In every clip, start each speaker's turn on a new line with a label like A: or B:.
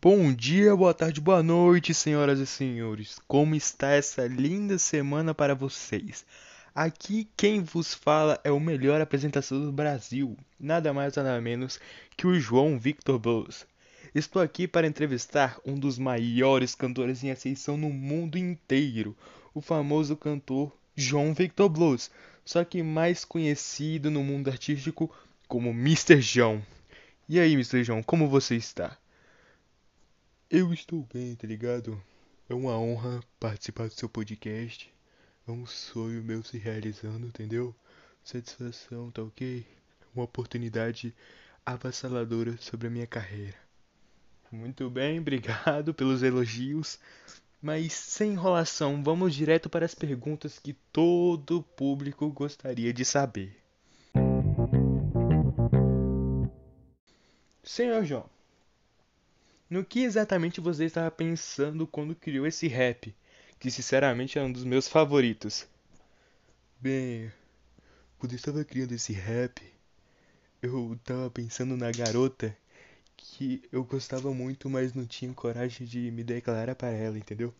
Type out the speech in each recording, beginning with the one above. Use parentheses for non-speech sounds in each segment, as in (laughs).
A: Bom dia, boa tarde, boa noite, senhoras e senhores. Como está essa linda semana para vocês? Aqui quem vos fala é o melhor apresentador do Brasil, nada mais nada menos que o João Victor Blues. Estou aqui para entrevistar um dos maiores cantores em ascensão no mundo inteiro, o famoso cantor João Victor Blues, só que mais conhecido no mundo artístico como Mr. João. E aí, Mr. João, como você está?
B: Eu estou bem, tá ligado? É uma honra participar do seu podcast. É um sonho meu se realizando, entendeu? Satisfação, tá ok? Uma oportunidade avassaladora sobre a minha carreira.
A: Muito bem, obrigado pelos elogios. Mas sem enrolação, vamos direto para as perguntas que todo público gostaria de saber. Senhor João, no que exatamente você estava pensando quando criou esse rap, que sinceramente é um dos meus favoritos?
B: Bem, quando eu estava criando esse rap, eu estava pensando na garota que eu gostava muito, mas não tinha coragem de me declarar para ela, entendeu?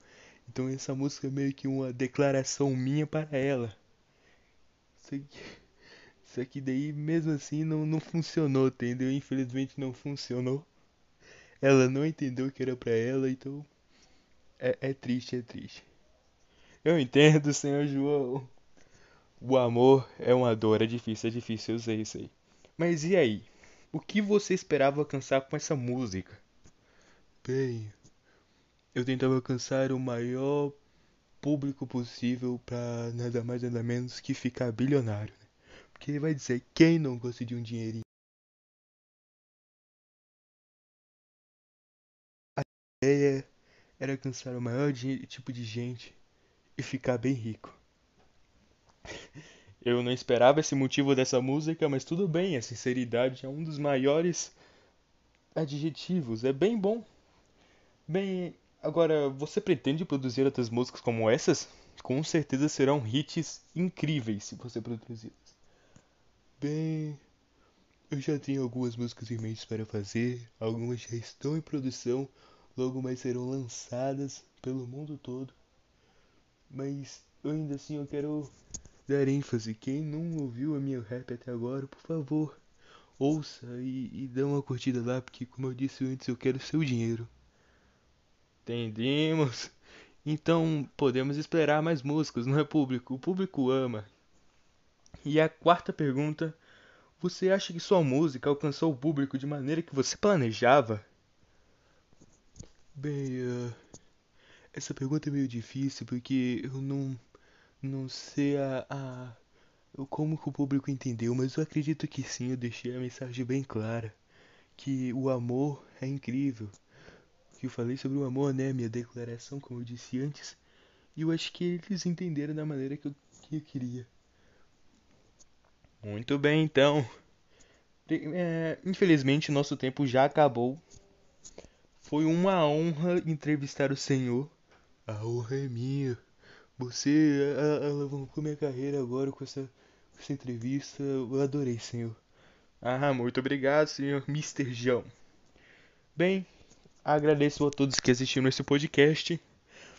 B: Então essa música é meio que uma declaração minha para ela. Só que, só que daí mesmo assim não, não funcionou, entendeu? Infelizmente não funcionou. Ela não entendeu que era pra ela, então. É, é triste, é triste.
A: Eu entendo, senhor João. O amor é uma dor, é difícil, é difícil, eu sei isso aí. Mas e aí? O que você esperava alcançar com essa música?
B: Bem, eu tentava alcançar o maior público possível pra nada mais nada menos que ficar bilionário. Né? Porque ele vai dizer quem não gosta de um dinheirinho. ideia era alcançar o maior tipo de gente e ficar bem rico.
A: Eu não esperava esse motivo dessa música, mas tudo bem, a sinceridade é um dos maiores adjetivos, é bem bom. Bem, agora, você pretende produzir outras músicas como essas? Com certeza serão hits incríveis se você produzi-las.
B: Bem, eu já tenho algumas músicas em mente para fazer, algumas já estão em produção, logo mais serão lançadas pelo mundo todo. Mas ainda assim eu quero dar ênfase. Quem não ouviu a minha rap até agora, por favor, ouça e, e dê uma curtida lá, porque como eu disse antes, eu quero seu dinheiro.
A: Entendemos. Então podemos esperar mais músicas, não é público? O público ama. E a quarta pergunta: Você acha que sua música alcançou o público de maneira que você planejava?
B: Bem, uh, essa pergunta é meio difícil porque eu não, não sei a, a, como que o público entendeu, mas eu acredito que sim, eu deixei a mensagem bem clara. Que o amor é incrível. Que eu falei sobre o amor, né? Minha declaração, como eu disse antes. E eu acho que eles entenderam da maneira que eu, que eu queria.
A: Muito bem, então. É, infelizmente, nosso tempo já acabou. Foi uma honra entrevistar o senhor.
B: A honra é minha. Você alavancou minha carreira agora com essa, com essa entrevista. Eu adorei, senhor.
A: Ah, muito obrigado, senhor Mr. João. Bem, agradeço a todos que assistiram esse podcast.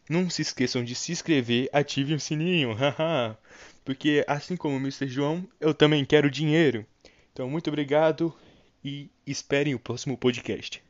A: Não se esqueçam de se inscrever, ativem o sininho, (laughs) haha. Porque assim como o Mr. João, eu também quero dinheiro. Então, muito obrigado e esperem o próximo podcast.